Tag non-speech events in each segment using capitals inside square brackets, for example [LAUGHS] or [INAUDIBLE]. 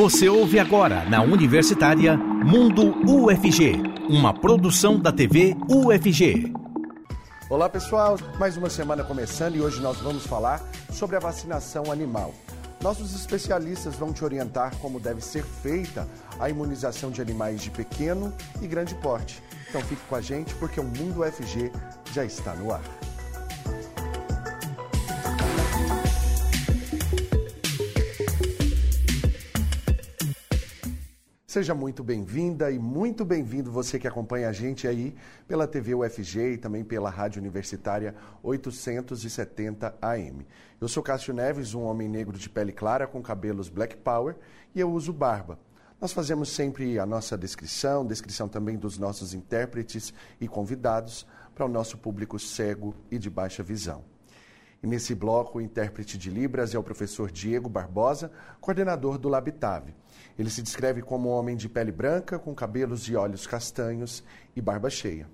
Você ouve agora na Universitária Mundo UFG, uma produção da TV UFG. Olá pessoal, mais uma semana começando e hoje nós vamos falar sobre a vacinação animal. Nossos especialistas vão te orientar como deve ser feita a imunização de animais de pequeno e grande porte. Então fique com a gente porque o Mundo UFG já está no ar. Seja muito bem-vinda e muito bem-vindo você que acompanha a gente aí pela TV UFG e também pela Rádio Universitária 870 AM. Eu sou Cássio Neves, um homem negro de pele clara com cabelos black power e eu uso barba. Nós fazemos sempre a nossa descrição, descrição também dos nossos intérpretes e convidados para o nosso público cego e de baixa visão. E nesse bloco, o intérprete de Libras é o professor Diego Barbosa, coordenador do Labitave. Ele se descreve como um homem de pele branca, com cabelos e olhos castanhos e barba cheia.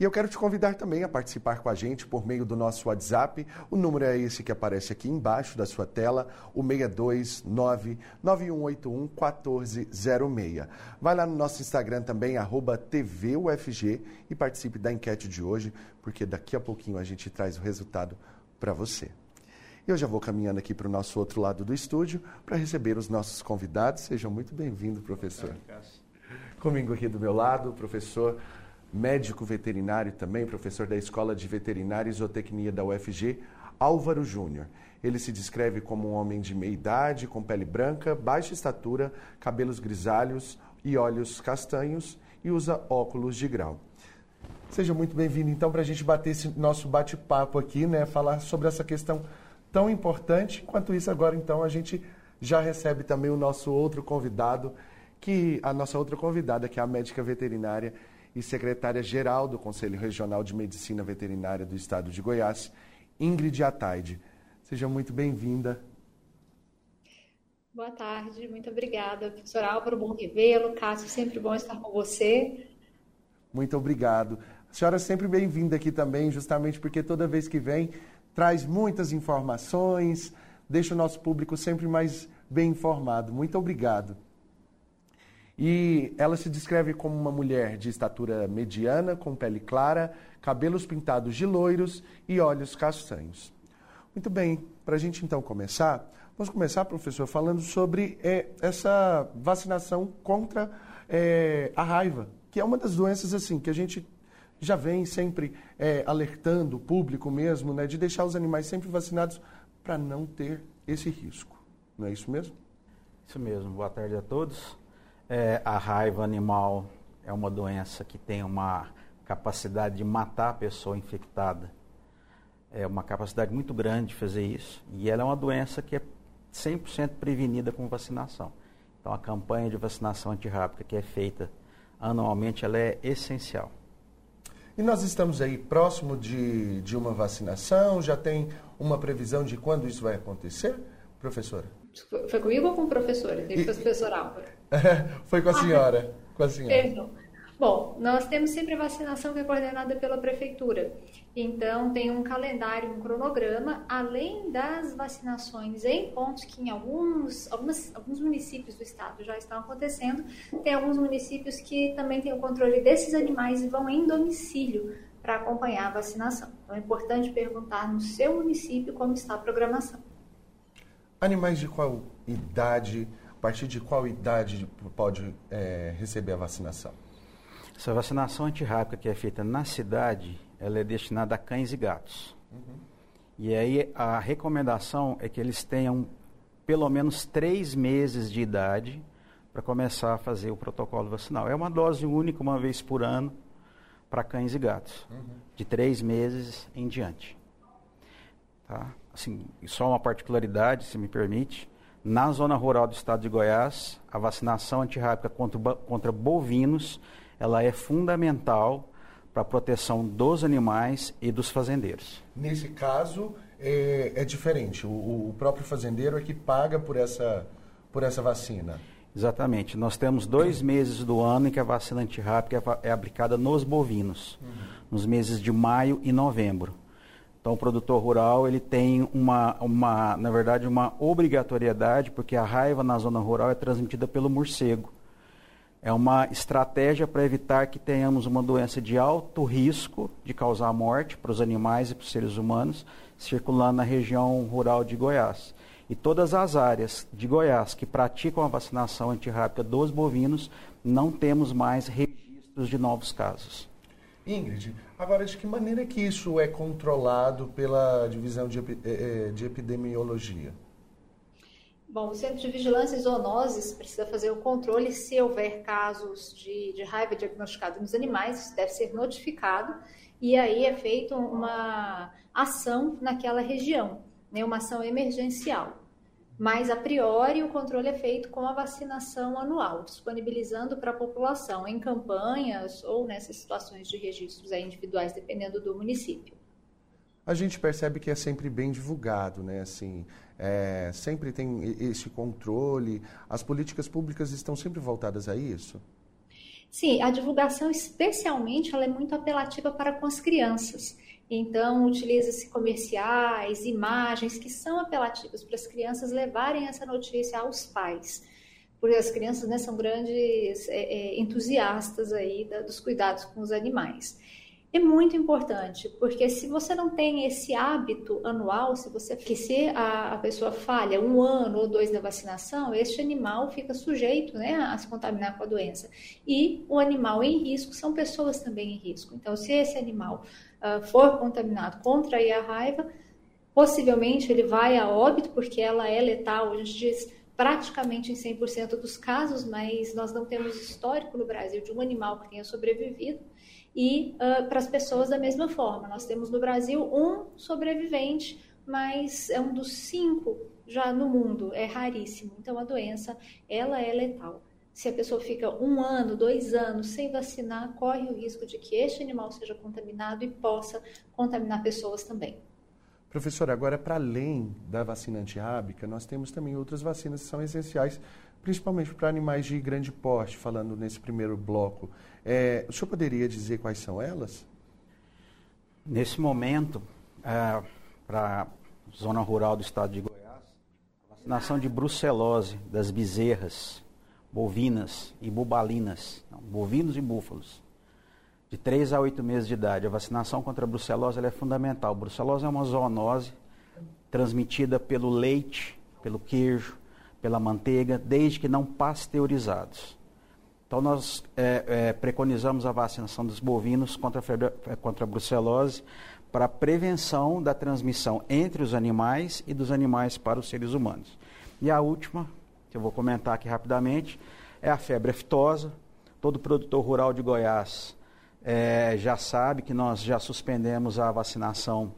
E eu quero te convidar também a participar com a gente por meio do nosso WhatsApp. O número é esse que aparece aqui embaixo da sua tela, o 629-9181-1406. Vai lá no nosso Instagram também, arroba TVUFG, e participe da enquete de hoje, porque daqui a pouquinho a gente traz o resultado para você. Eu já vou caminhando aqui para o nosso outro lado do estúdio para receber os nossos convidados. Sejam muito bem-vindos, professor. Comigo aqui do meu lado, professor médico veterinário também, professor da Escola de Veterinária e Zootecnia da UFG, Álvaro Júnior. Ele se descreve como um homem de meia idade, com pele branca, baixa estatura, cabelos grisalhos e olhos castanhos e usa óculos de grau. Seja muito bem-vindo, então, para a gente bater esse nosso bate-papo aqui, né? Falar sobre essa questão tão importante. Enquanto isso, agora então a gente já recebe também o nosso outro convidado, que a nossa outra convidada, que é a médica veterinária e secretária-geral do Conselho Regional de Medicina Veterinária do Estado de Goiás, Ingrid Ataide. Seja muito bem-vinda. Boa tarde, muito obrigada, professor Álvaro, bom revê-lo. Cássio, sempre bom estar com você. Muito obrigado. A senhora é sempre bem-vinda aqui também, justamente porque toda vez que vem traz muitas informações, deixa o nosso público sempre mais bem informado. Muito obrigado. E ela se descreve como uma mulher de estatura mediana, com pele clara, cabelos pintados de loiros e olhos castanhos. Muito bem, para a gente então começar, vamos começar, professor, falando sobre é, essa vacinação contra é, a raiva, que é uma das doenças assim que a gente já vem sempre é, alertando o público mesmo, né, de deixar os animais sempre vacinados para não ter esse risco. Não é isso mesmo? Isso mesmo. Boa tarde a todos. É, a raiva animal é uma doença que tem uma capacidade de matar a pessoa infectada. É uma capacidade muito grande de fazer isso. E ela é uma doença que é 100% prevenida com vacinação. Então, a campanha de vacinação antirrábica que é feita anualmente, ela é essencial. E nós estamos aí próximo de, de uma vacinação? Já tem uma previsão de quando isso vai acontecer, professora? Foi comigo ou com o professor? O professor Álvaro. [LAUGHS] foi com a senhora. com a senhora. Perdão. Bom, nós temos sempre vacinação que é coordenada pela prefeitura. Então, tem um calendário, um cronograma, além das vacinações em pontos que em alguns, algumas, alguns municípios do estado já estão acontecendo, tem alguns municípios que também têm o controle desses animais e vão em domicílio para acompanhar a vacinação. Então, é importante perguntar no seu município como está a programação. Animais de qual idade, a partir de qual idade pode é, receber a vacinação? Essa vacinação antirrábica que é feita na cidade, ela é destinada a cães e gatos. Uhum. E aí a recomendação é que eles tenham pelo menos três meses de idade para começar a fazer o protocolo vacinal. É uma dose única, uma vez por ano, para cães e gatos, uhum. de três meses em diante. Tá? Assim, só uma particularidade, se me permite, na zona rural do estado de Goiás, a vacinação antirrábica contra, contra bovinos ela é fundamental para a proteção dos animais e dos fazendeiros. Nesse caso, é, é diferente. O, o, próprio fazendeiro é que paga por essa, por essa vacina. Exatamente. Nós temos dois meses do ano em que a vacina antirrábica é, é aplicada nos bovinos, uhum. nos meses de maio e novembro. Então, o produtor rural ele tem uma, uma, na verdade, uma obrigatoriedade, porque a raiva na zona rural é transmitida pelo morcego. É uma estratégia para evitar que tenhamos uma doença de alto risco de causar morte para os animais e para os seres humanos circulando na região rural de Goiás. E todas as áreas de Goiás que praticam a vacinação antirrábica dos bovinos, não temos mais registros de novos casos. Ingrid, agora de que maneira que isso é controlado pela divisão de, eh, eh, de epidemiologia? Bom, o Centro de Vigilância e Zoonoses precisa fazer o controle se houver casos de, de raiva diagnosticados nos animais, deve ser notificado e aí é feita uma ação naquela região, né, uma ação emergencial. Mas, a priori, o controle é feito com a vacinação anual, disponibilizando para a população em campanhas ou nessas situações de registros individuais, dependendo do município. A gente percebe que é sempre bem divulgado, né? Assim, é, sempre tem esse controle. As políticas públicas estão sempre voltadas a isso? Sim, a divulgação, especialmente, ela é muito apelativa para com as crianças. Então, utiliza-se comerciais, imagens que são apelativas para as crianças levarem essa notícia aos pais. Porque as crianças né, são grandes é, é, entusiastas aí da, dos cuidados com os animais é muito importante, porque se você não tem esse hábito anual, se você que se a, a, pessoa falha um ano ou dois da vacinação, este animal fica sujeito né, a se contaminar com a doença. E o animal em risco são pessoas também em risco. Então, se esse animal uh, for contaminado, contrair a raiva, possivelmente ele vai a óbito, porque ela é letal, a gente diz praticamente em 100% dos casos, mas nós não temos histórico no Brasil de um animal que tenha sobrevivido e uh, para as pessoas da mesma forma. Nós temos no Brasil um sobrevivente, mas é um dos cinco já no mundo, é raríssimo. Então a doença, ela é letal. Se a pessoa fica um ano, dois anos sem vacinar, corre o risco de que este animal seja contaminado e possa contaminar pessoas também. Professor, agora para além da vacina antirrábica, nós temos também outras vacinas que são essenciais, principalmente para animais de grande porte, falando nesse primeiro bloco. É, o senhor poderia dizer quais são elas? Nesse momento, é, para a zona rural do estado de Goiás, a vacinação de brucelose das bezerras, bovinas e bubalinas, não, bovinos e búfalos, de 3 a 8 meses de idade. A vacinação contra a brucelose é fundamental. A brucelose é uma zoonose transmitida pelo leite, pelo queijo, pela manteiga, desde que não pasteurizados. Então, nós é, é, preconizamos a vacinação dos bovinos contra a, é, contra a brucelose para a prevenção da transmissão entre os animais e dos animais para os seres humanos. E a última, que eu vou comentar aqui rapidamente, é a febre aftosa. Todo produtor rural de Goiás é, já sabe que nós já suspendemos a vacinação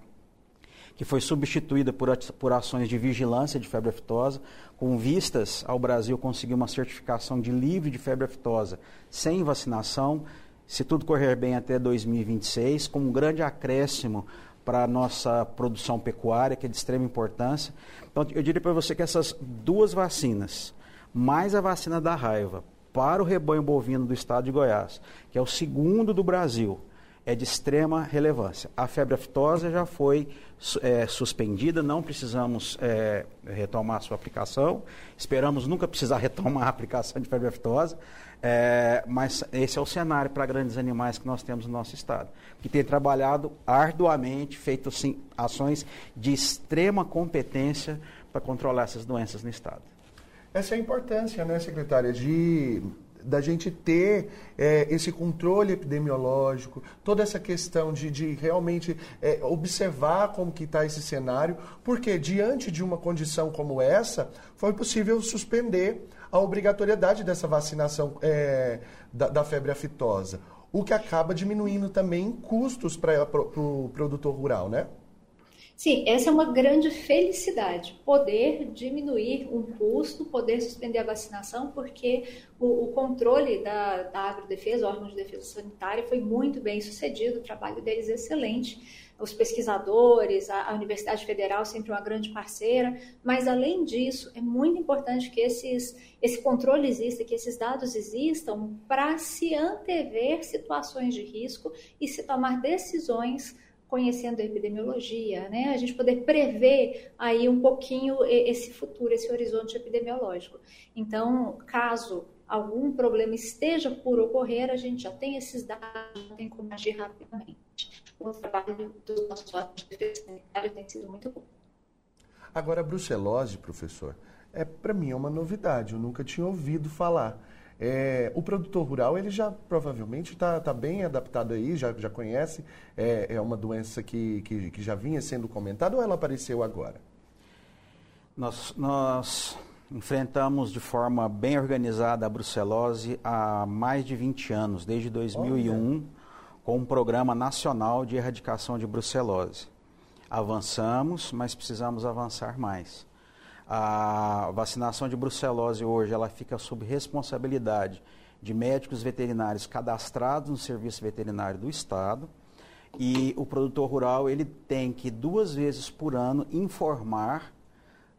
que foi substituída por, por ações de vigilância de febre aftosa, com vistas ao Brasil conseguir uma certificação de livre de febre aftosa sem vacinação, se tudo correr bem até 2026, com um grande acréscimo para a nossa produção pecuária, que é de extrema importância. Então, eu diria para você que essas duas vacinas, mais a vacina da raiva, para o rebanho bovino do estado de Goiás, que é o segundo do Brasil, é de extrema relevância. A febre aftosa já foi é, suspendida, não precisamos é, retomar a sua aplicação. Esperamos nunca precisar [LAUGHS] retomar a aplicação de febre aftosa, é, mas esse é o cenário para grandes animais que nós temos no nosso estado, que tem trabalhado arduamente, feito assim, ações de extrema competência para controlar essas doenças no estado. Essa é a importância, né, secretária, de da gente ter é, esse controle epidemiológico, toda essa questão de, de realmente é, observar como que está esse cenário, porque diante de uma condição como essa, foi possível suspender a obrigatoriedade dessa vacinação é, da, da, febre aftosa, o que acaba diminuindo também custos para o pro, produtor rural, né? Sim, essa é uma grande felicidade, poder diminuir um custo, poder suspender a vacinação, porque o, o controle da, da agrodefesa, órgão de defesa sanitária, foi muito bem sucedido, o trabalho deles é excelente. Os pesquisadores, a, a Universidade Federal sempre uma grande parceira, mas além disso, é muito importante que esses, esse controle exista, que esses dados existam para se antever situações de risco e se tomar decisões conhecendo a epidemiologia, né? A gente poder prever aí um pouquinho esse futuro, esse horizonte epidemiológico. Então, caso algum problema esteja por ocorrer, a gente já tem esses dados, já tem como agir rapidamente. O trabalho do nosso órgão de defesa sanitária tem sido muito bom. Agora, a brucelose, professor, é para mim é uma novidade, eu nunca tinha ouvido falar. É, o produtor rural, ele já provavelmente está tá bem adaptado aí, já, já conhece, é, é uma doença que, que, que, já vinha sendo comentada ou ela apareceu agora? Nós, nós enfrentamos de forma bem organizada a brucelose há mais de 20 anos, desde 2001, Olha. com um programa nacional de erradicação de brucelose. Avançamos, mas precisamos avançar mais. A vacinação de brucelose hoje ela fica sob responsabilidade de médicos veterinários cadastrados no Serviço Veterinário do Estado. E o produtor rural ele tem que duas vezes por ano informar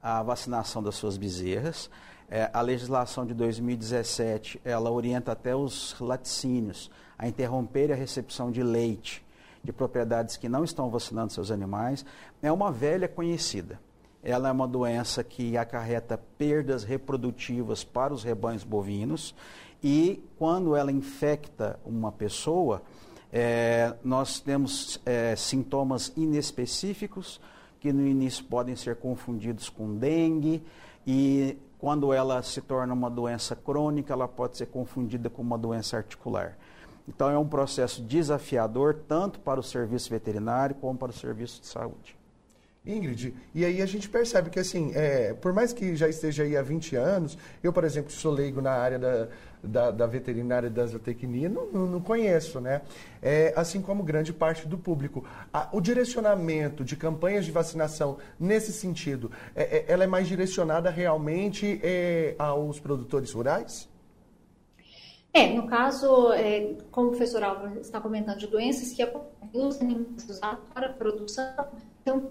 a vacinação das suas bezerras. É, a legislação de 2017 ela orienta até os laticínios a interromper a recepção de leite de propriedades que não estão vacinando seus animais. É uma velha conhecida ela é uma doença que acarreta perdas reprodutivas para os rebanhos bovinos e quando ela infecta uma pessoa, é, nós temos é, sintomas inespecíficos que no início podem ser confundidos com dengue e quando ela se torna uma doença crônica, ela pode ser confundida com uma doença articular. Então é um processo desafiador tanto para o serviço veterinário como para o serviço de saúde. Ingrid, e aí a gente percebe que, assim, é, por mais que já esteja aí há 20 anos, eu, por exemplo, sou leigo na área da, da, da veterinária e da zootecnia, não, não, conheço, né? É, assim como grande parte do público. A, o direcionamento de campanhas de vacinação nesse sentido, é, é, ela é mais direcionada realmente é, aos produtores rurais? É, no caso, é, como o professor Álvaro está comentando, de doenças que os animais usados para a produção então,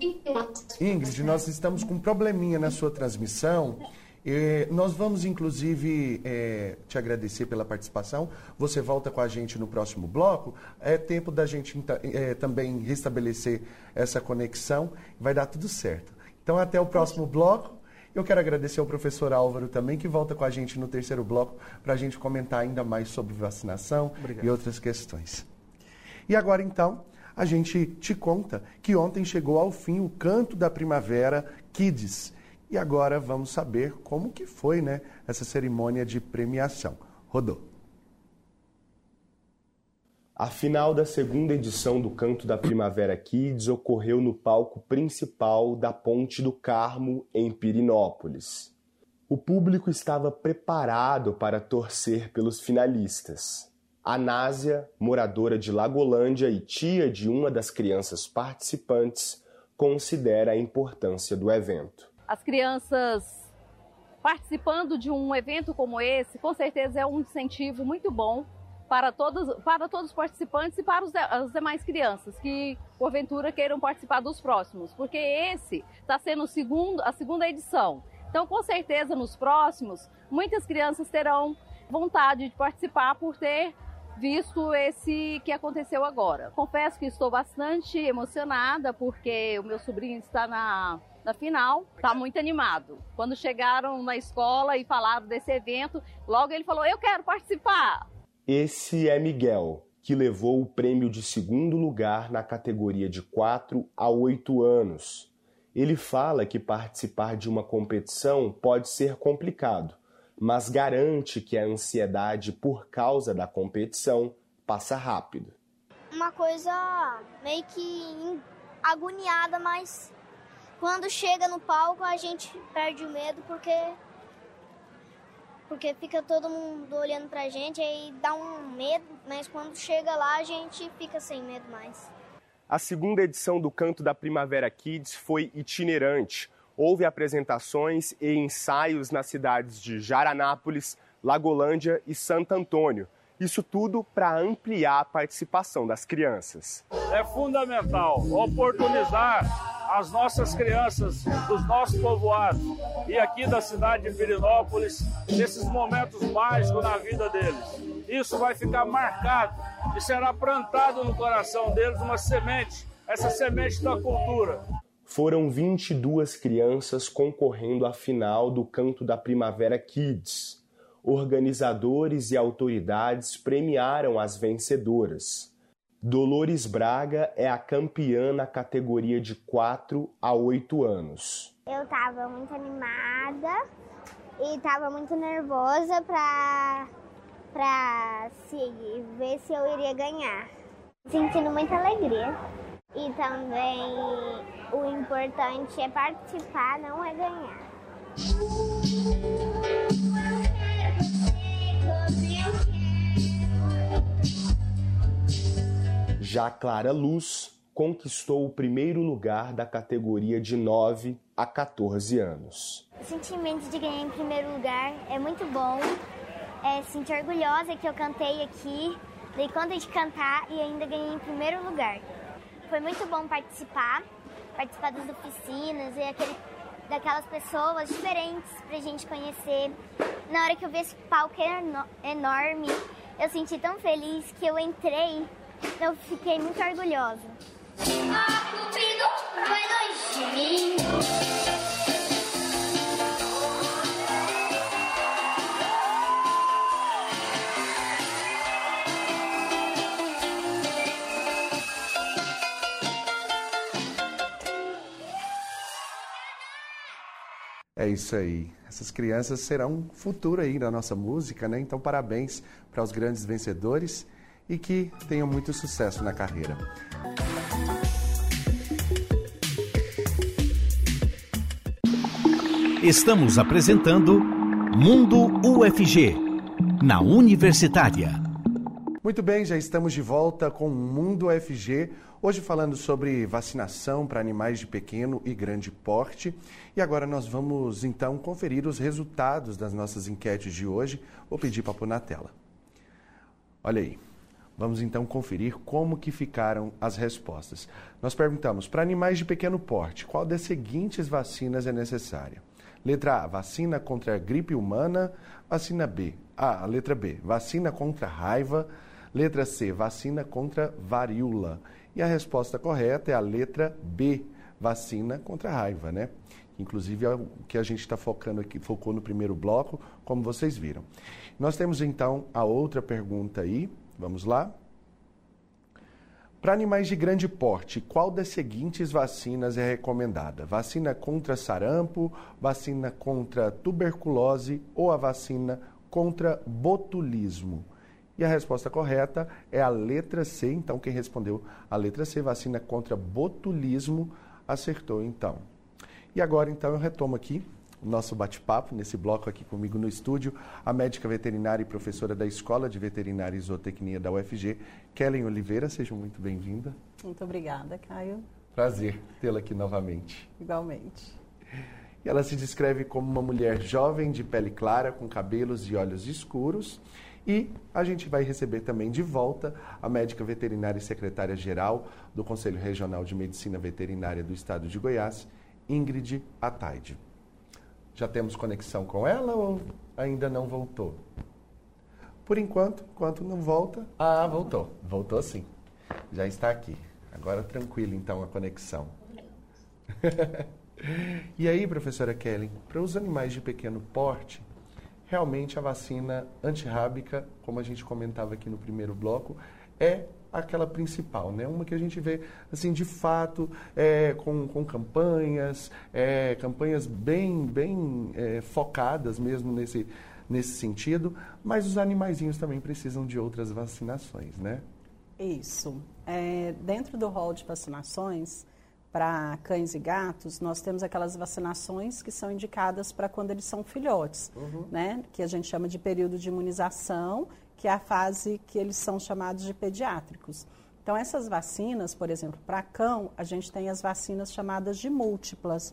Ingrid, nós estamos com um probleminha na sua transmissão. É, nós vamos, inclusive, é, te agradecer pela participação. Você volta com a gente no próximo bloco. É tempo da gente é, também restabelecer essa conexão. Vai dar tudo certo. Então, até o próximo bloco. Eu quero agradecer ao professor Álvaro também, que volta com a gente no terceiro bloco para a gente comentar ainda mais sobre vacinação Obrigado. e outras questões. E agora, então, a gente te conta que ontem chegou ao fim o Canto da Primavera Kids. E agora vamos saber como que foi, né, essa cerimônia de premiação. Rodou. A final da segunda edição do Canto da Primavera Kids ocorreu no palco principal da Ponte do Carmo, em Pirinópolis. O público estava preparado para torcer pelos finalistas. Anásia, moradora de Lagolândia e tia de uma das crianças participantes, considera a importância do evento. As crianças participando de um evento como esse, com certeza é um incentivo muito bom para todos, para todos os participantes e para os, as demais crianças que, porventura, queiram participar dos próximos, porque esse está sendo segundo, a segunda edição. Então, com certeza, nos próximos, muitas crianças terão vontade de participar por ter visto esse que aconteceu agora. Confesso que estou bastante emocionada porque o meu sobrinho está na, na final, está muito animado. Quando chegaram na escola e falaram desse evento, logo ele falou: Eu quero participar. Esse é Miguel, que levou o prêmio de segundo lugar na categoria de 4 a 8 anos. Ele fala que participar de uma competição pode ser complicado, mas garante que a ansiedade por causa da competição passa rápido. Uma coisa meio que agoniada, mas quando chega no palco a gente perde o medo porque porque fica todo mundo olhando pra gente e dá um medo, mas quando chega lá a gente fica sem medo mais. A segunda edição do Canto da Primavera Kids foi itinerante houve apresentações e ensaios nas cidades de Jaranápolis, Lagolândia e Santo Antônio. Isso tudo para ampliar a participação das crianças. É fundamental oportunizar as nossas crianças dos nossos povoados e aqui da cidade de Pirinópolis nesses momentos mágicos na vida deles. Isso vai ficar marcado e será plantado no coração deles uma semente essa semente da cultura. Foram 22 crianças concorrendo à final do Canto da Primavera Kids. Organizadores e autoridades premiaram as vencedoras. Dolores Braga é a campeã na categoria de 4 a 8 anos. Eu estava muito animada e estava muito nervosa para para ver se eu iria ganhar. Sentindo muita alegria. E também o importante é participar, não é ganhar. Já Clara Luz conquistou o primeiro lugar da categoria de 9 a 14 anos. O sentimento de ganhar em primeiro lugar é muito bom. É, sentir orgulhosa que eu cantei aqui, dei conta de cantar e ainda ganhei em primeiro lugar. Foi muito bom participar, participar das oficinas e aquele, daquelas pessoas diferentes pra gente conhecer. Na hora que eu vi esse palco enorme, eu senti tão feliz que eu entrei, eu fiquei muito orgulhosa. Ah, É isso aí. Essas crianças serão futuro aí da nossa música, né? Então, parabéns para os grandes vencedores e que tenham muito sucesso na carreira. Estamos apresentando Mundo UFG, na Universitária. Muito bem, já estamos de volta com Mundo UFG Hoje falando sobre vacinação para animais de pequeno e grande porte. E agora nós vamos então conferir os resultados das nossas enquetes de hoje. Vou pedir para pôr na tela. Olha aí. Vamos então conferir como que ficaram as respostas. Nós perguntamos para animais de pequeno porte, qual das seguintes vacinas é necessária? Letra A, vacina contra a gripe humana. Vacina B. A, a letra B, vacina contra raiva. Letra C, vacina contra varíola. E a resposta correta é a letra B, vacina contra a raiva, né? Inclusive é o que a gente está focando aqui, focou no primeiro bloco, como vocês viram. Nós temos então a outra pergunta aí, vamos lá. Para animais de grande porte, qual das seguintes vacinas é recomendada? Vacina contra sarampo, vacina contra tuberculose ou a vacina contra botulismo? E a resposta correta é a letra C. Então, quem respondeu a letra C, vacina contra botulismo, acertou então. E agora, então, eu retomo aqui o nosso bate-papo, nesse bloco aqui comigo no estúdio, a médica veterinária e professora da Escola de Veterinária e Zootecnia da UFG, Kellen Oliveira. Seja muito bem-vinda. Muito obrigada, Caio. Prazer tê-la aqui novamente. Igualmente. E ela se descreve como uma mulher jovem, de pele clara, com cabelos e olhos escuros e a gente vai receber também de volta a médica veterinária e secretária-geral do Conselho Regional de Medicina Veterinária do Estado de Goiás, Ingrid Ataide. Já temos conexão com ela ou ainda não voltou? Por enquanto, enquanto não volta. Ah, voltou. Voltou sim. Já está aqui. Agora tranquilo então a conexão. [LAUGHS] e aí, professora Kelly, para os animais de pequeno porte, realmente a vacina antirrábica, como a gente comentava aqui no primeiro bloco, é aquela principal, né? Uma que a gente vê, assim, de fato, é, com, com campanhas, é, campanhas bem, bem é, focadas mesmo nesse, nesse sentido, mas os animaizinhos também precisam de outras vacinações, né? Isso. É, dentro do rol de vacinações, para cães e gatos, nós temos aquelas vacinações que são indicadas para quando eles são filhotes, uhum. né? Que a gente chama de período de imunização, que é a fase que eles são chamados de pediátricos. Então, essas vacinas, por exemplo, para cão, a gente tem as vacinas chamadas de múltiplas.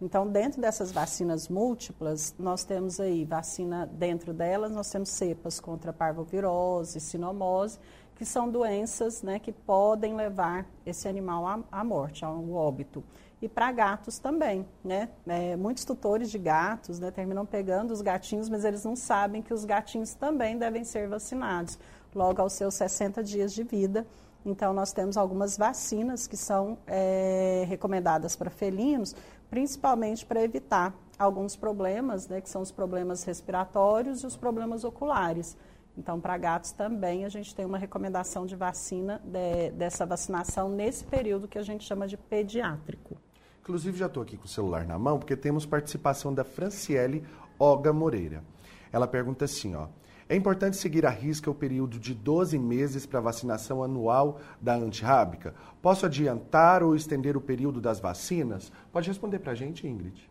Então, dentro dessas vacinas múltiplas, nós temos aí vacina, dentro delas, nós temos cepas contra parvovirose, sinomose, que são doenças né, que podem levar esse animal à, à morte, ao óbito. E para gatos também, né? É, muitos tutores de gatos né, terminam pegando os gatinhos, mas eles não sabem que os gatinhos também devem ser vacinados logo aos seus 60 dias de vida. Então, nós temos algumas vacinas que são é, recomendadas para felinos, principalmente para evitar alguns problemas, né, que são os problemas respiratórios e os problemas oculares. Então, para gatos também, a gente tem uma recomendação de vacina, de, dessa vacinação nesse período que a gente chama de pediátrico. Inclusive, já estou aqui com o celular na mão, porque temos participação da Franciele Oga Moreira. Ela pergunta assim, ó. É importante seguir à risca o período de 12 meses para vacinação anual da antirrábica? Posso adiantar ou estender o período das vacinas? Pode responder para a gente, Ingrid.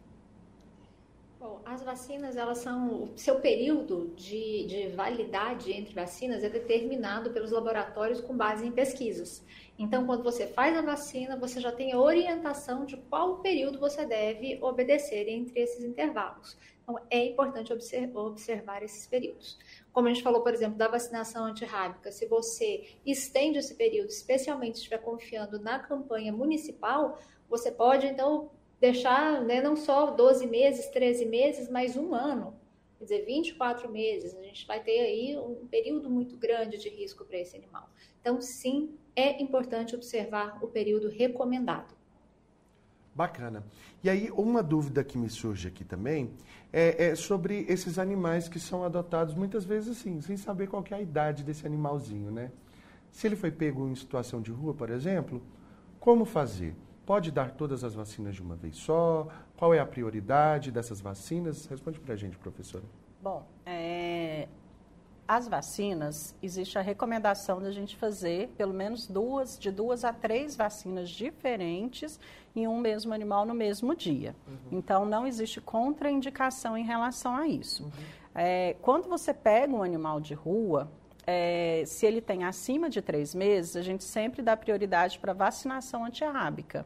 As vacinas, elas são. O seu período de, de validade entre vacinas é determinado pelos laboratórios com base em pesquisas. Então, quando você faz a vacina, você já tem a orientação de qual período você deve obedecer entre esses intervalos. Então, é importante observar esses períodos. Como a gente falou, por exemplo, da vacinação antirrábica, se você estende esse período, especialmente se estiver confiando na campanha municipal, você pode, então, deixar né, não só 12 meses, 13 meses, mas um ano. Quer dizer, 24 meses. A gente vai ter aí um período muito grande de risco para esse animal. Então, sim, é importante observar o período recomendado. Bacana. E aí, uma dúvida que me surge aqui também é, é, sobre esses animais que são adotados muitas vezes assim, sem saber qual é a idade desse animalzinho, né? Se ele foi pego em situação de rua, por exemplo, como fazer? Pode dar todas as vacinas de uma vez só? Qual é a prioridade dessas vacinas? Responde para a gente, professora. Bom, é, as vacinas, existe a recomendação da gente fazer pelo menos duas, de duas a três vacinas diferentes em um mesmo animal no mesmo dia. Uhum. Então, não existe contraindicação em relação a isso. Uhum. É, quando você pega um animal de rua, é, se ele tem acima de três meses, a gente sempre dá prioridade para vacinação antirrábica.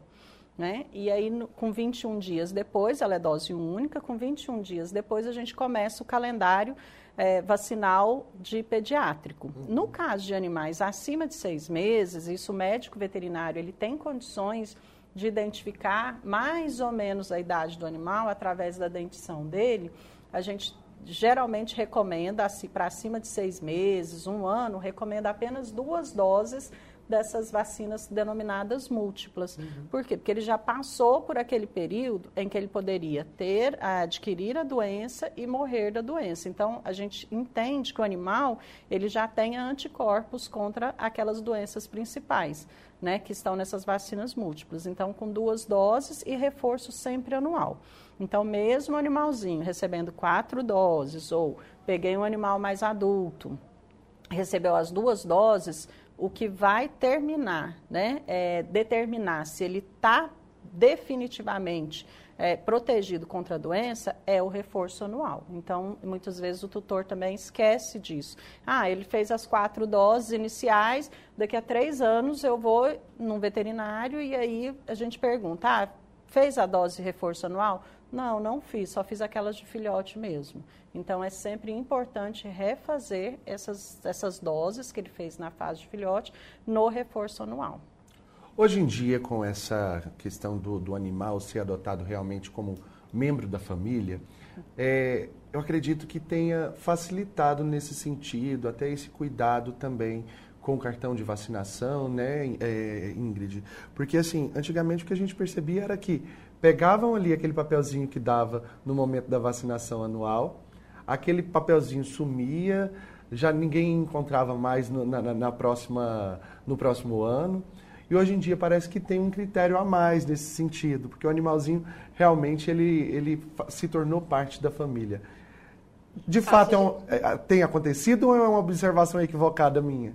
Né? E aí, no, com 21 dias depois, ela é dose única, com 21 dias depois a gente começa o calendário é, vacinal de pediátrico. Uhum. No caso de animais acima de seis meses, isso o médico veterinário ele tem condições de identificar mais ou menos a idade do animal através da dentição dele. A gente geralmente recomenda, para acima de seis meses, um ano, recomenda apenas duas doses dessas vacinas denominadas múltiplas. Uhum. Por quê? Porque ele já passou por aquele período em que ele poderia ter, adquirir a doença e morrer da doença. Então, a gente entende que o animal, ele já tem anticorpos contra aquelas doenças principais, né, que estão nessas vacinas múltiplas. Então, com duas doses e reforço sempre anual. Então, mesmo o animalzinho recebendo quatro doses, ou peguei um animal mais adulto, recebeu as duas doses, o que vai terminar, né, é, determinar se ele está definitivamente é, protegido contra a doença é o reforço anual. Então, muitas vezes o tutor também esquece disso. Ah, ele fez as quatro doses iniciais, daqui a três anos eu vou num veterinário e aí a gente pergunta, ah, fez a dose de reforço anual? Não, não fiz, só fiz aquelas de filhote mesmo. Então é sempre importante refazer essas, essas doses que ele fez na fase de filhote no reforço anual. Hoje em dia, com essa questão do, do animal ser adotado realmente como membro da família, é, eu acredito que tenha facilitado nesse sentido, até esse cuidado também com o cartão de vacinação, né, é, Ingrid? Porque, assim, antigamente o que a gente percebia era que pegavam ali aquele papelzinho que dava no momento da vacinação anual, aquele papelzinho sumia, já ninguém encontrava mais no, na, na, próxima, no próximo ano. E hoje em dia parece que tem um critério a mais nesse sentido, porque o animalzinho realmente ele, ele se tornou parte da família. De fato, é um, é, tem acontecido ou é uma observação equivocada minha?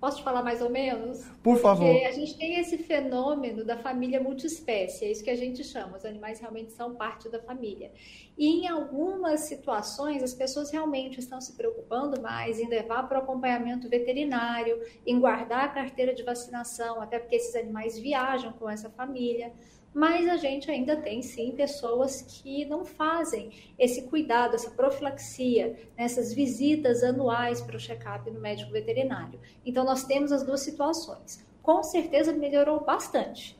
Posso te falar mais ou menos? Por Porque favor. a gente tem esse fenômeno da família multiespécie, é isso que a gente chama. Os animais realmente são parte da família. E em algumas situações, as pessoas realmente estão se preocupando mais em levar para o acompanhamento veterinário, em guardar a carteira de vacinação, até porque esses animais viajam com essa família mas a gente ainda tem sim pessoas que não fazem esse cuidado, essa profilaxia, nessas visitas anuais para o check-up no médico veterinário. Então nós temos as duas situações. Com certeza melhorou bastante.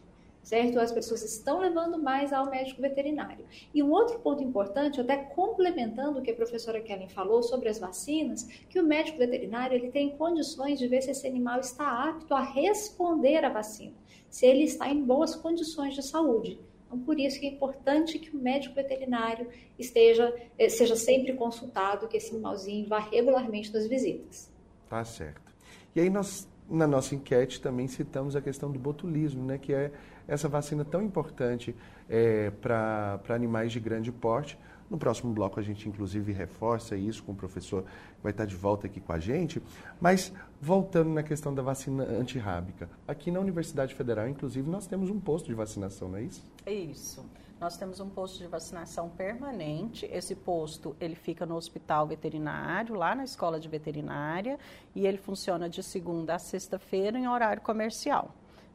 certo? As pessoas estão levando mais ao médico veterinário. E um outro ponto importante, até complementando o que a professora Kellen falou sobre as vacinas, que o médico veterinário ele tem condições de ver se esse animal está apto a responder à vacina, se ele está em boas condições de saúde. Então, por isso que é importante que o médico veterinário esteja, eh, seja sempre consultado, que esse animalzinho vá regularmente nas visitas. Tá certo. E aí nós, na nossa enquete, também citamos a questão do botulismo, né, que é essa vacina tão importante é, para animais de grande porte. No próximo bloco a gente inclusive reforça isso com o professor que vai estar de volta aqui com a gente. Mas voltando na questão da vacina antirrábica, aqui na Universidade Federal, inclusive, nós temos um posto de vacinação, não é isso? É isso. Nós temos um posto de vacinação permanente. Esse posto ele fica no hospital veterinário, lá na escola de veterinária, e ele funciona de segunda a sexta-feira em horário comercial.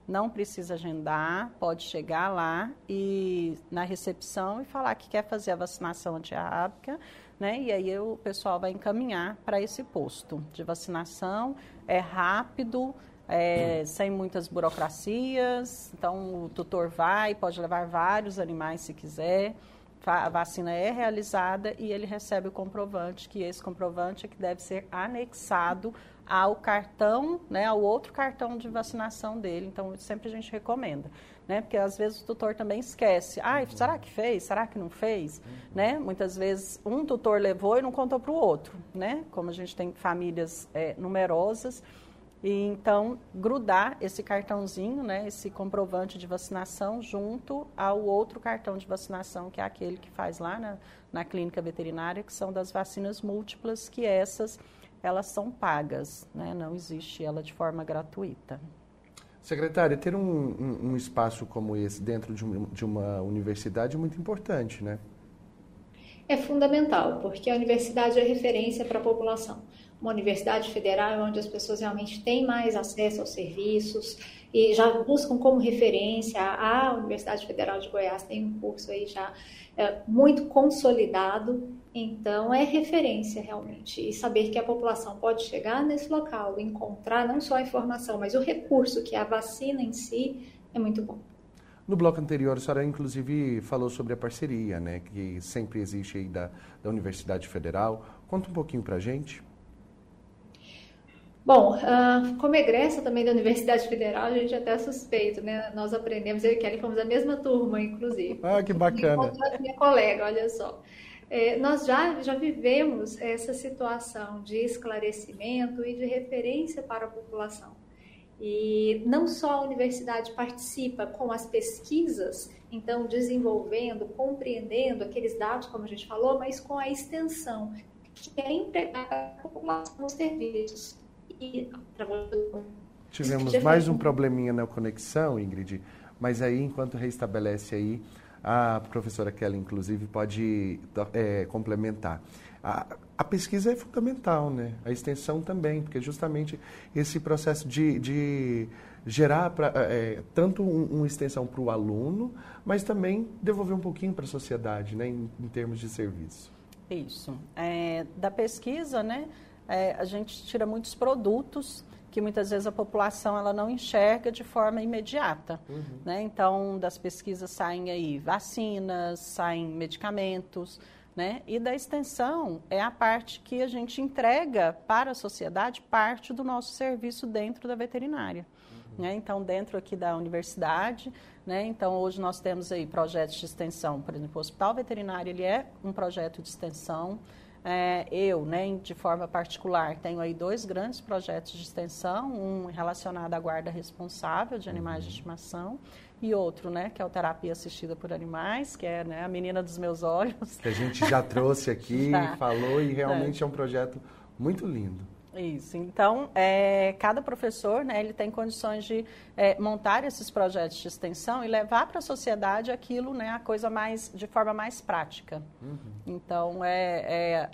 Não precisa agendar, pode chegar lá e na recepção e falar que quer fazer a vacinação antirrábica, né? E aí o pessoal vai encaminhar para esse posto de vacinação. É rápido, é, sem muitas burocracias. Então, o tutor vai, pode levar vários animais se quiser. A vacina é realizada e ele recebe o comprovante, que esse comprovante é que deve ser anexado ao cartão, né, ao outro cartão de vacinação dele. Então, sempre a gente recomenda, né? Porque às vezes o tutor também esquece. Ah, uhum. será que fez? Será que não fez? Uhum. Né? Muitas vezes um tutor levou e não contou para o outro, né? Como a gente tem famílias é, numerosas, e então grudar esse cartãozinho, né, esse comprovante de vacinação junto ao outro cartão de vacinação, que é aquele que faz lá na, na clínica veterinária, que são das vacinas múltiplas, que essas elas são pagas, né, não existe ela de forma gratuita. Secretária, ter um, um, um espaço como esse dentro de, um, de uma universidade é muito importante, né? É fundamental, porque a universidade é referência para a população uma universidade federal onde as pessoas realmente têm mais acesso aos serviços e já buscam como referência. A Universidade Federal de Goiás tem um curso aí já é, muito consolidado, então é referência realmente. E saber que a população pode chegar nesse local, encontrar não só a informação, mas o recurso que é a vacina em si, é muito bom. No bloco anterior, a senhora inclusive falou sobre a parceria, né, que sempre existe aí da, da Universidade Federal. Conta um pouquinho para a gente. Bom, uh, como egressa também da Universidade Federal, a gente é até suspeito, né? Nós aprendemos, eu e Kelly fomos a mesma turma, inclusive. Ah, que bacana. Minha colega, olha só. É, nós já, já vivemos essa situação de esclarecimento e de referência para a população. E não só a universidade participa com as pesquisas, então desenvolvendo, compreendendo aqueles dados, como a gente falou, mas com a extensão, que é entregar a população os serviços Tivemos mais um probleminha na conexão, Ingrid, mas aí, enquanto reestabelece aí, a professora Kelly, inclusive, pode é, complementar. A, a, pesquisa é fundamental, né? A extensão também, porque justamente esse processo de, de gerar pra, é, tanto um, uma extensão para o aluno, mas também devolver um pouquinho para a sociedade, né? Em, em, termos de serviço. Isso. É, da pesquisa, né? é, a gente tira muitos produtos que muitas vezes a população ela não enxerga de forma imediata. Uhum. Né? Então, das pesquisas saem aí vacinas, saem medicamentos, né? E da extensão é a parte que a gente entrega para a sociedade parte do nosso serviço dentro da veterinária. Uhum. Né? Então, dentro aqui da universidade, né? Então, hoje nós temos aí projetos de extensão, por exemplo, o Hospital Veterinário, ele é um projeto de extensão, é, eu, né, de forma particular, tenho aí dois grandes projetos de extensão, um relacionado à guarda responsável de animais de uhum. estimação e outro, né, que é o terapia assistida por animais, que é né, a menina dos meus olhos. Que a gente já trouxe aqui, [LAUGHS] falou e realmente é. é um projeto muito lindo. Isso. Então, é, cada professor, né, ele tem condições de é, montar esses projetos de extensão e levar para a sociedade aquilo, né, a coisa mais, de forma mais prática. Uhum. Então, é, é,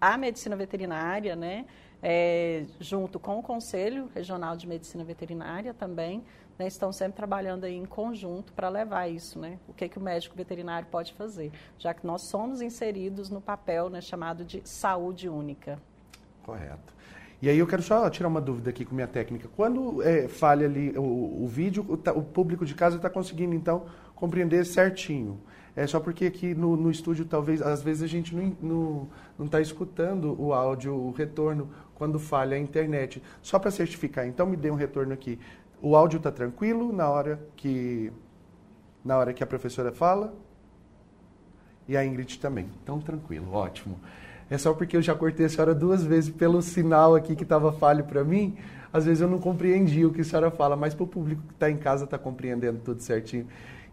a medicina veterinária, né, é, junto com o Conselho Regional de Medicina Veterinária também, né, estão sempre trabalhando aí em conjunto para levar isso, né, o que, que o médico veterinário pode fazer, já que nós somos inseridos no papel né, chamado de saúde única. Correto. E aí eu quero só tirar uma dúvida aqui com minha técnica. Quando é, falha ali o, o vídeo, o, o, público de casa está conseguindo, então, compreender certinho. É só porque aqui no, no estúdio, talvez, às vezes a gente não está escutando o áudio, o retorno, quando falha a internet. Só para certificar, então me dê um retorno aqui. O áudio está tranquilo na hora que na hora que a professora fala? E a Ingrid também. Então, tranquilo, ótimo. É só porque eu já cortei a senhora duas vezes pelo sinal aqui que estava falho para mim. Às vezes eu não compreendi o que a senhora fala, mas para o público que está em casa está compreendendo tudo certinho.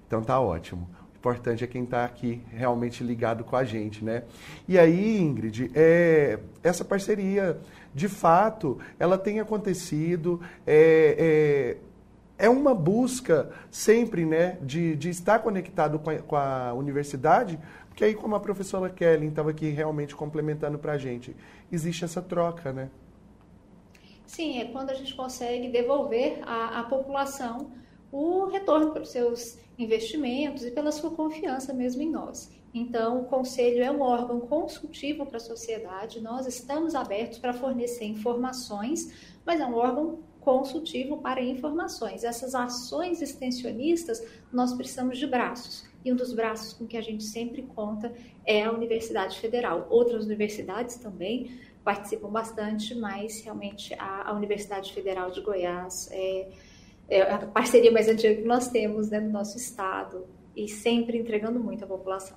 Então tá ótimo. O importante é quem está aqui realmente ligado com a gente, né? E aí, Ingrid, é, essa parceria, de fato, ela tem acontecido. É, é, é uma busca sempre, né, de, de estar conectado com a, com a universidade, que aí, como a professora Kelly estava aqui realmente complementando para a gente, existe essa troca, né? Sim, é quando a gente consegue devolver à, à população o retorno pelos seus investimentos e pela sua confiança mesmo em nós. Então, o Conselho é um órgão consultivo para a sociedade, nós estamos abertos para fornecer informações, mas é um órgão consultivo para informações. Essas ações extensionistas, nós precisamos de braços e um dos braços com que a gente sempre conta é a Universidade Federal. Outras universidades também participam bastante, mas realmente a, a Universidade Federal de Goiás é, é, a parceria mais antiga que nós temos né, no nosso estado e sempre entregando muito à população.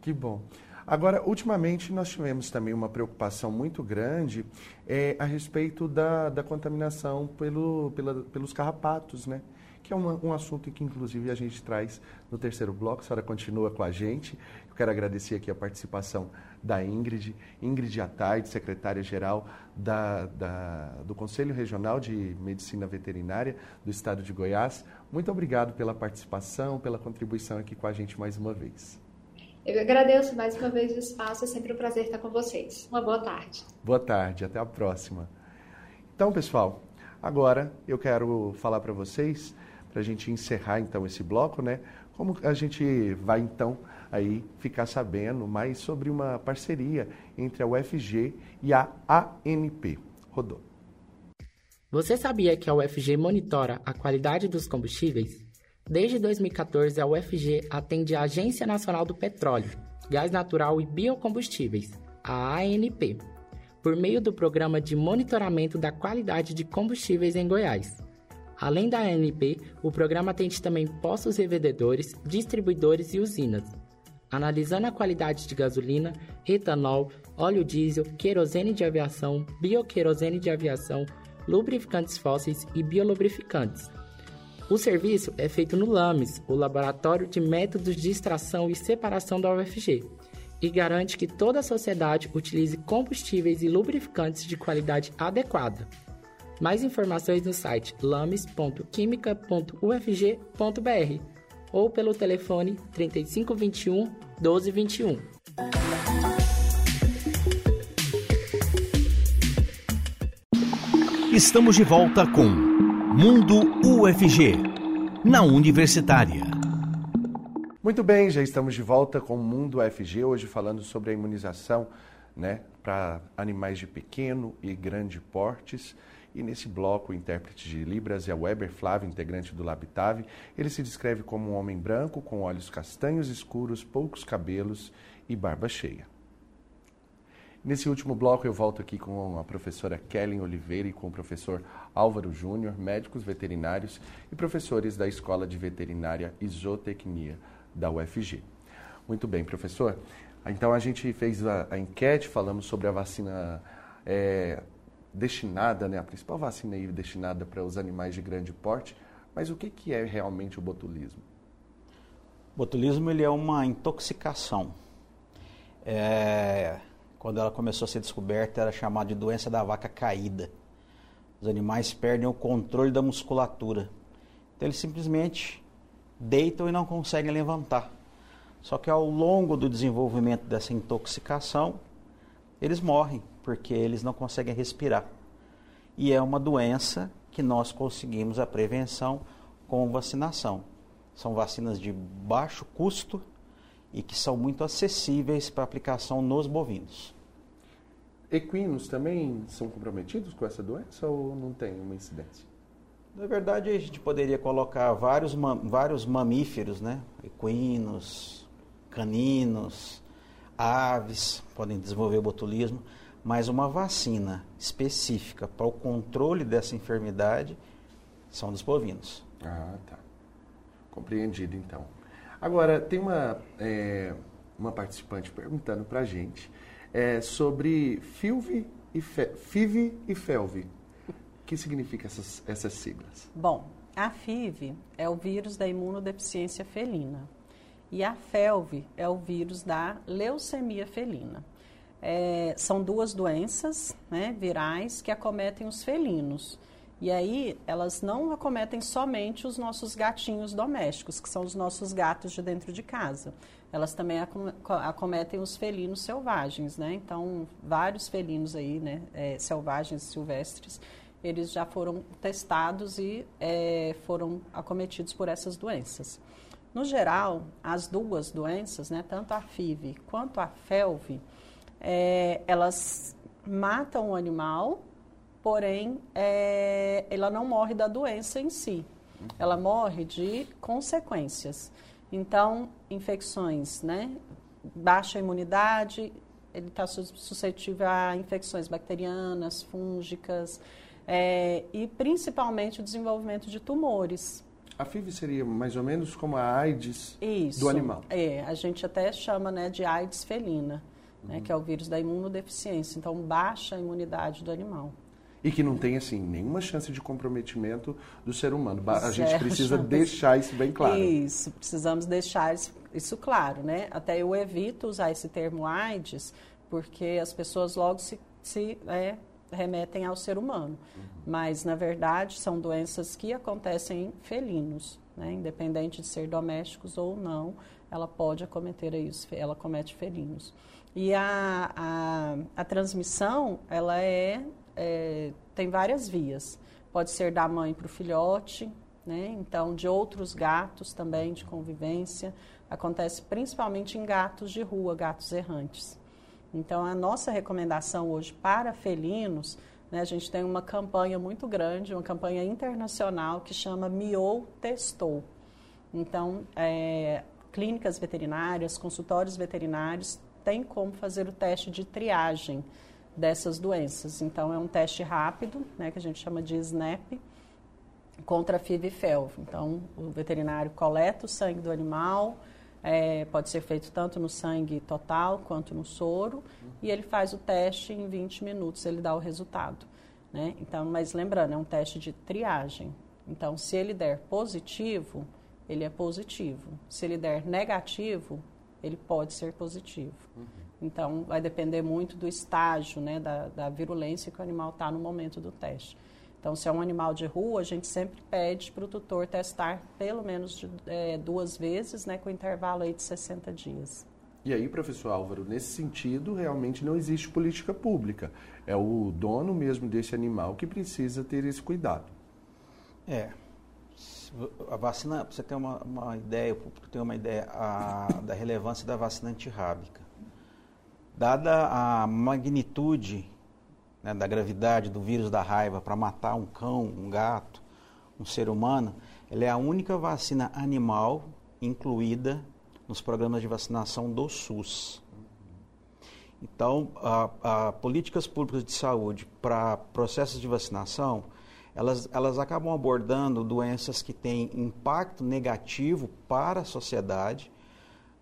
Que bom. Agora, ultimamente, nós tivemos também uma preocupação muito grande é, a respeito da, da contaminação pelo, pela, pelos carrapatos, né? Que é um, um assunto que, inclusive, a gente traz no terceiro bloco. A senhora continua com a gente. Eu quero agradecer aqui a participação da Ingrid, Ingrid Ataide, secretária-geral da, da, do Conselho Regional de Medicina Veterinária do Estado de Goiás. Muito obrigado pela participação, pela contribuição aqui com a gente mais uma vez. Eu agradeço mais uma vez o espaço, é sempre um prazer estar com vocês. Uma boa tarde. Boa tarde, até a próxima. Então, pessoal, agora eu quero falar para vocês para a gente encerrar então esse bloco, né? Como a gente vai então aí ficar sabendo mais sobre uma parceria entre a UFG e a ANP. Rodou. Você sabia que a UFG monitora a qualidade dos combustíveis? Desde 2014, a UFG atende a Agência Nacional do Petróleo, Gás Natural e Biocombustíveis, a ANP, por meio do Programa de Monitoramento da Qualidade de Combustíveis em Goiás. Além da ANP, o programa atende também postos revendedores, distribuidores e usinas, analisando a qualidade de gasolina, etanol, óleo diesel, querosene de aviação, bioquerosene de aviação, lubrificantes fósseis e biolubrificantes. O serviço é feito no LAMES, o Laboratório de Métodos de Extração e Separação da UFG, e garante que toda a sociedade utilize combustíveis e lubrificantes de qualidade adequada. Mais informações no site lames.química.ufg.br ou pelo telefone 3521 1221. Estamos de volta com Mundo UFG, na Universitária. Muito bem, já estamos de volta com o Mundo UFG, hoje falando sobre a imunização né, para animais de pequeno e grande portes. E nesse bloco, o intérprete de Libras é Weber Flávio, integrante do Labitave. Ele se descreve como um homem branco, com olhos castanhos escuros, poucos cabelos e barba cheia. Nesse último bloco, eu volto aqui com a professora Kellen Oliveira e com o professor Álvaro Júnior, médicos veterinários e professores da Escola de Veterinária e Zootecnia da UFG. Muito bem, professor. Então, a gente fez a, a enquete, falamos sobre a vacina é, destinada, né, a principal vacina aí destinada para os animais de grande porte, mas o que, que é realmente o botulismo? O botulismo ele é uma intoxicação. É, quando ela começou a ser descoberta, era chamada de doença da vaca caída. Os animais perdem o controle da musculatura. Então eles simplesmente deitam e não conseguem levantar. Só que ao longo do desenvolvimento dessa intoxicação, eles morrem porque eles não conseguem respirar. E é uma doença que nós conseguimos a prevenção com vacinação. São vacinas de baixo custo e que são muito acessíveis para aplicação nos bovinos. Equinos também são comprometidos com essa doença ou não tem uma incidência? Na verdade, a gente poderia colocar vários, vários mamíferos, né? Equinos, caninos, aves podem desenvolver botulismo, mas uma vacina específica para o controle dessa enfermidade são dos bovinos. Ah, tá. Compreendido, então. Agora, tem uma, é, uma participante perguntando para a gente é, sobre FIV e, Fe, FIV e FELV. O que significa essas, essas siglas? Bom, a FIV é o vírus da imunodeficiência felina e a FELV é o vírus da leucemia felina. É, são duas doenças né, virais que acometem os felinos. E aí, elas não acometem somente os nossos gatinhos domésticos, que são os nossos gatos de dentro de casa. Elas também acometem os felinos selvagens, né? Então, vários felinos aí, né, é, selvagens silvestres, eles já foram testados e é, foram acometidos por essas doenças. No geral, as duas doenças, né, tanto a FIV quanto a FELV, é, elas matam o animal porém é, ela não morre da doença em si, ela morre de consequências. Então, infecções, né? Baixa imunidade, ele está suscetível a infecções bacterianas, fúngicas é, e principalmente o desenvolvimento de tumores. A FIV seria mais ou menos como a AIDS Isso, do animal? É, a gente até chama né, de AIDS felina, né, uhum. que é o vírus da imunodeficiência. Então, baixa a imunidade do animal e que não tem assim nenhuma chance de comprometimento do ser humano. A gente precisa deixar isso bem claro. Isso, precisamos deixar isso, isso, claro, né? Até eu evito usar esse termo AIDS porque as pessoas logo se, se é, remetem ao ser humano. Uhum. Mas, na verdade, são doenças que acontecem em felinos, né? independente de ser domésticos ou não, ela pode acometer isso, ela comete felinos. E a, a, a transmissão, ela é é, tem várias vias. Pode ser da mãe para o filhote, né? então de outros gatos também, de convivência. Acontece principalmente em gatos de rua, gatos errantes. Então, a nossa recomendação hoje para felinos, né, a gente tem uma campanha muito grande, uma campanha internacional que chama Miou Testou. Então, é, clínicas veterinárias, consultórios veterinários têm como fazer o teste de triagem dessas doenças. Então, é um teste rápido, né, que a gente chama de SNAP, contra FIV e FeLV. Então, o veterinário coleta o sangue do animal, é, pode ser feito tanto no sangue total quanto no soro, uhum. e ele faz o teste em 20 minutos, ele dá o resultado. Né? Então, mas lembrando, é um teste de triagem. Então, se ele der positivo, ele é positivo. Se ele der negativo, ele pode ser positivo. Uhum. Então, vai depender muito do estágio, né, da, da virulência que o animal está no momento do teste. Então, se é um animal de rua, a gente sempre pede para o tutor testar pelo menos de, é, duas vezes, né, com intervalo aí de 60 dias. E aí, professor Álvaro, nesse sentido, realmente não existe política pública. É o dono mesmo desse animal que precisa ter esse cuidado. É. A vacina, para você ter uma, uma ideia, o público ter uma ideia a, da relevância da vacina antirrábica. Dada a magnitude né, da gravidade do vírus da raiva para matar um cão, um gato, um ser humano, ela é a única vacina animal incluída nos programas de vacinação do SUS. Então, a, a políticas públicas de saúde para processos de vacinação, elas, elas acabam abordando doenças que têm impacto negativo para a sociedade,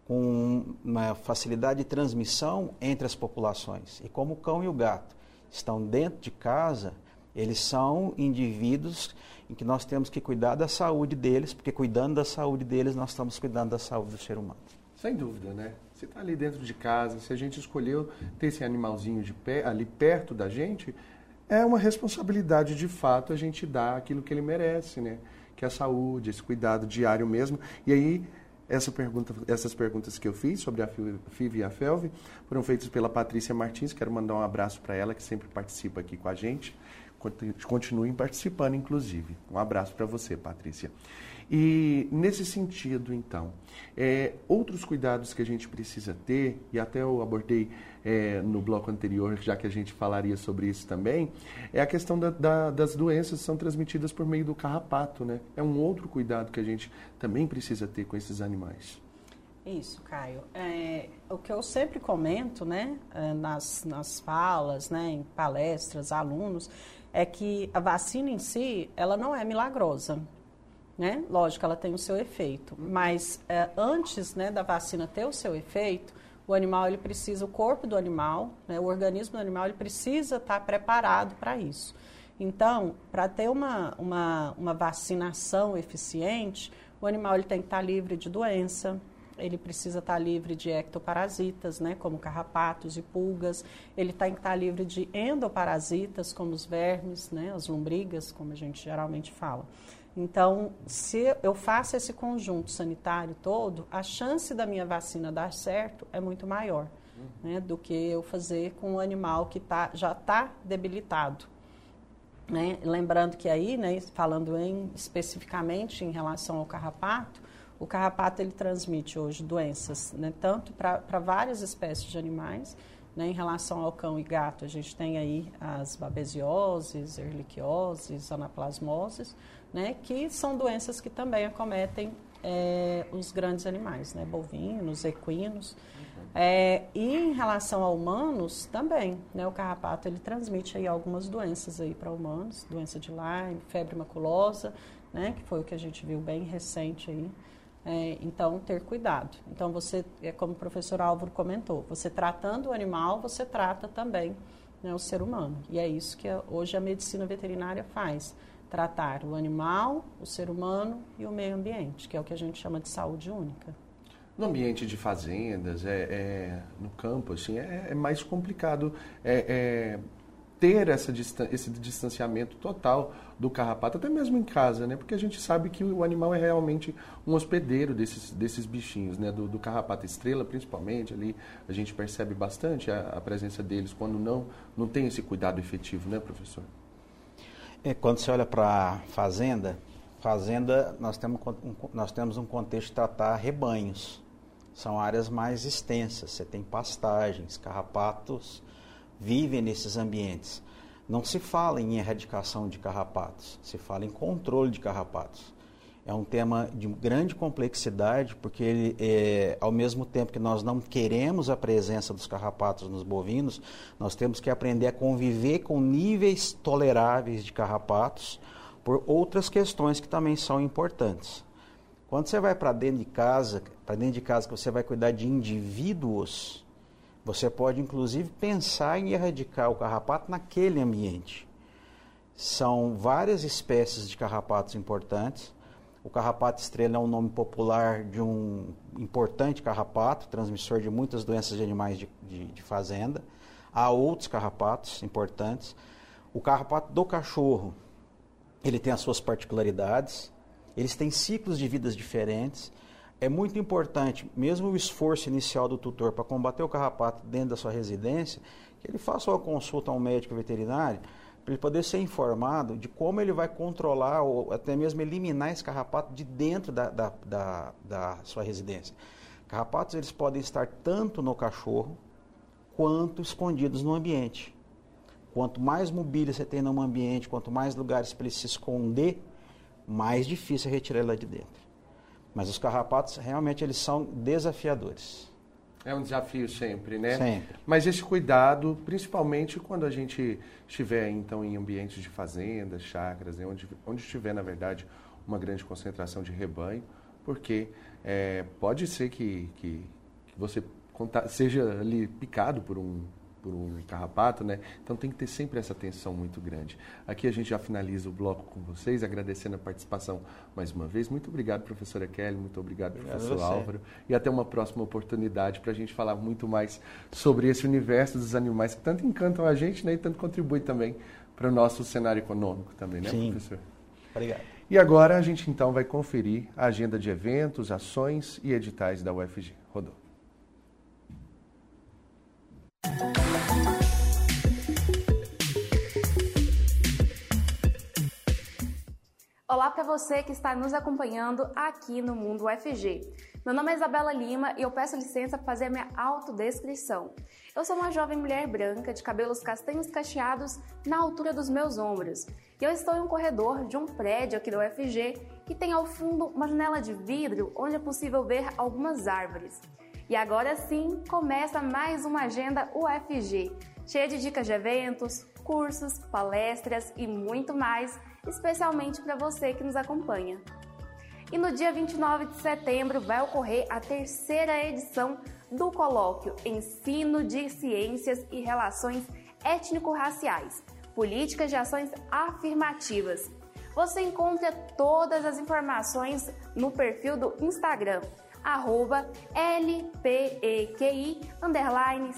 com uma facilidade de transmissão entre as populações. E como o cão e o gato estão dentro de casa, eles são indivíduos em que nós temos que cuidar da saúde deles, porque cuidando da saúde deles, nós estamos cuidando da saúde do ser humano. Sem dúvida, né? Você está ali dentro de casa, se a gente escolheu ter esse animalzinho de pé, ali perto da gente, é uma responsabilidade de fato a gente dar aquilo que ele merece, né? Que é a saúde, esse cuidado diário mesmo. E aí essa pergunta, essas perguntas que eu fiz sobre a FIV e a FELV foram feitas pela Patrícia Martins. Quero mandar um abraço para ela, que sempre participa aqui com a gente, continuem participando, inclusive. Um abraço para você, Patrícia. E nesse sentido, então, é, outros cuidados que a gente precisa ter, e até eu abordei é, no bloco anterior, já que a gente falaria sobre isso também, é a questão da, da, das doenças que são transmitidas por meio do carrapato, né? É um outro cuidado que a gente também precisa ter com esses animais. Isso, Caio. É, o que eu sempre comento, né, é, nas, nas falas, né, em palestras, alunos, é que a vacina em si, ela não é milagrosa né? Lógico, ela tem o seu efeito, mas é, antes né, da vacina ter o seu efeito, o animal ele precisa, o corpo do animal, né, o organismo do animal, ele precisa estar preparado para isso. Então, para ter uma, uma, uma vacinação eficiente, o animal ele tem que estar livre de doença, ele precisa estar livre de ectoparasitas, né, como carrapatos e pulgas, ele tem que estar livre de endoparasitas, como os vermes, né, as lombrigas, como a gente geralmente fala. Então, se eu faço esse conjunto sanitário todo, a chance da minha vacina dar certo é muito maior uhum. né, do que eu fazer com um animal que tá, já está debilitado. Né? Lembrando que aí, né, falando em, especificamente em relação ao carrapato, o carrapato ele transmite hoje doenças, né, tanto para várias espécies de animais, né, em relação ao cão e gato, a gente tem aí as babesioses, erliquioses, anaplasmoses, né, que são doenças que também acometem é, os grandes animais, né, bovinos, equinos. Uhum. É, e em relação a humanos, também, né, o carrapato ele transmite aí algumas doenças aí para humanos, doença de Lyme, febre maculosa, né, que foi o que a gente viu bem recente aí. É, então, ter cuidado. Então, você, é como o professor Álvaro comentou, você tratando o animal, você trata também né, o ser humano. E é isso que hoje a medicina veterinária faz tratar o animal, o ser humano e o meio ambiente, que é o que a gente chama de saúde única. No ambiente de fazendas, é, é no campo, assim, é, é mais complicado é, é ter essa esse distanciamento total do carrapato, até mesmo em casa, né? Porque a gente sabe que o animal é realmente um hospedeiro desses, desses bichinhos, né? Do, do carrapato estrela, principalmente, ali a gente percebe bastante a, a presença deles quando não, não tem esse cuidado efetivo, né, professor? É, quando você olha para a fazenda, fazenda nós temos, nós temos um contexto de tratar rebanhos. São áreas mais extensas, você tem pastagens, carrapatos vivem nesses ambientes. Não se fala em erradicação de carrapatos, se fala em controle de carrapatos é um tema de grande complexidade, porque ele, é, ao mesmo tempo que nós não queremos a presença dos carrapatos nos bovinos, nós temos que aprender a conviver com níveis toleráveis de carrapatos por outras questões que também são importantes. Quando você vai para dentro de casa, para dentro de casa que você vai cuidar de indivíduos, você pode inclusive pensar em erradicar o carrapato naquele ambiente. São várias espécies de carrapatos importantes o carrapato estrela é um nome popular de um importante carrapato, transmissor de muitas doenças de animais de, de, de fazenda. Há outros carrapatos importantes. O carrapato do cachorro, ele tem as suas particularidades, eles têm ciclos de vidas diferentes. É muito importante, mesmo o esforço inicial do tutor para combater o carrapato dentro da sua residência, que ele faça uma consulta a um médico veterinário para ele poder ser informado de como ele vai controlar ou até mesmo eliminar esse carrapato de dentro da, da, da, da sua residência. Carrapatos eles podem estar tanto no cachorro quanto escondidos no ambiente. Quanto mais mobília você tem no ambiente, quanto mais lugares para ele se esconder, mais difícil é retirar ele lá de dentro. Mas os carrapatos realmente eles são desafiadores. É um desafio sempre, né? Sempre. Mas esse cuidado, principalmente quando a gente estiver, então, em ambientes de fazendas, chácaras, né? onde, onde estiver, na verdade, uma grande concentração de rebanho, porque é, pode ser que, que, que você seja ali picado por um, por um carrapato, né? Então tem que ter sempre essa atenção muito grande. Aqui a gente já finaliza o bloco com vocês, agradecendo a participação mais uma vez. Muito obrigado, professora Kelly, muito obrigado, obrigado professor Álvaro. E até uma próxima oportunidade para a gente falar muito mais sobre esse universo dos animais que tanto encantam a gente né? e tanto contribuem também para o nosso cenário econômico também, né, Sim. professor? Obrigado. E agora a gente então vai conferir a agenda de eventos, ações e editais da UFG. Rodou. Olá para você que está nos acompanhando aqui no Mundo UFG. Meu nome é Isabela Lima e eu peço licença para fazer a minha autodescrição. Eu sou uma jovem mulher branca de cabelos castanhos cacheados na altura dos meus ombros. E eu estou em um corredor de um prédio aqui da UFG que tem ao fundo uma janela de vidro onde é possível ver algumas árvores. E agora sim começa mais uma agenda UFG, cheia de dicas de eventos, cursos, palestras e muito mais especialmente para você que nos acompanha. E no dia 29 de setembro vai ocorrer a terceira edição do colóquio Ensino de Ciências e Relações Étnico-Raciais Políticas de Ações Afirmativas. Você encontra todas as informações no perfil do Instagram, arroba LPEQI, underline,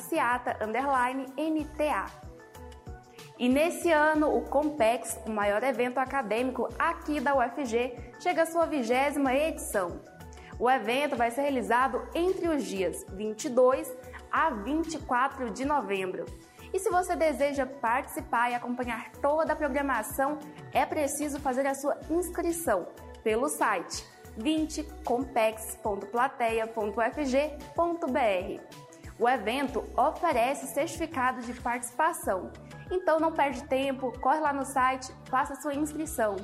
underline, NTA. E nesse ano, o Compex, o maior evento acadêmico aqui da UFG, chega à sua vigésima edição. O evento vai ser realizado entre os dias 22 a 24 de novembro. E se você deseja participar e acompanhar toda a programação, é preciso fazer a sua inscrição pelo site 20compex.plateia.ufg.br. O evento oferece certificado de participação então não perde tempo, corre lá no site, faça sua inscrição.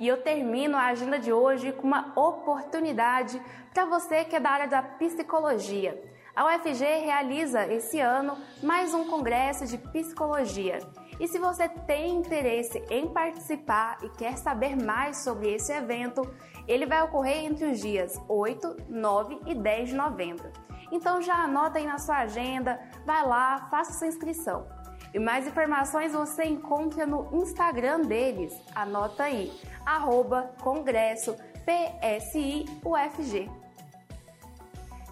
E eu termino a agenda de hoje com uma oportunidade para você que é da área da psicologia. A UFG realiza esse ano mais um congresso de psicologia. E se você tem interesse em participar e quer saber mais sobre esse evento, ele vai ocorrer entre os dias 8, 9 e 10 de novembro. Então já anota aí na sua agenda, vai lá, faça sua inscrição. E mais informações você encontra no Instagram deles. Anota aí, arroba Congresso PSI-UFG.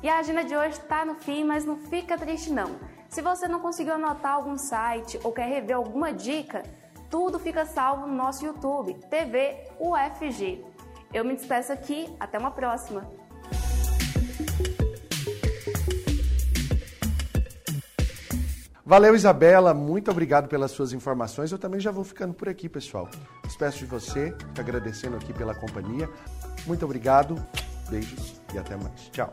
E a agenda de hoje está no fim, mas não fica triste não. Se você não conseguiu anotar algum site ou quer rever alguma dica, tudo fica salvo no nosso YouTube, TV UFG. Eu me despeço aqui, até uma próxima! Valeu, Isabela. Muito obrigado pelas suas informações. Eu também já vou ficando por aqui, pessoal. Despeço de você, agradecendo aqui pela companhia. Muito obrigado, beijos e até mais. Tchau.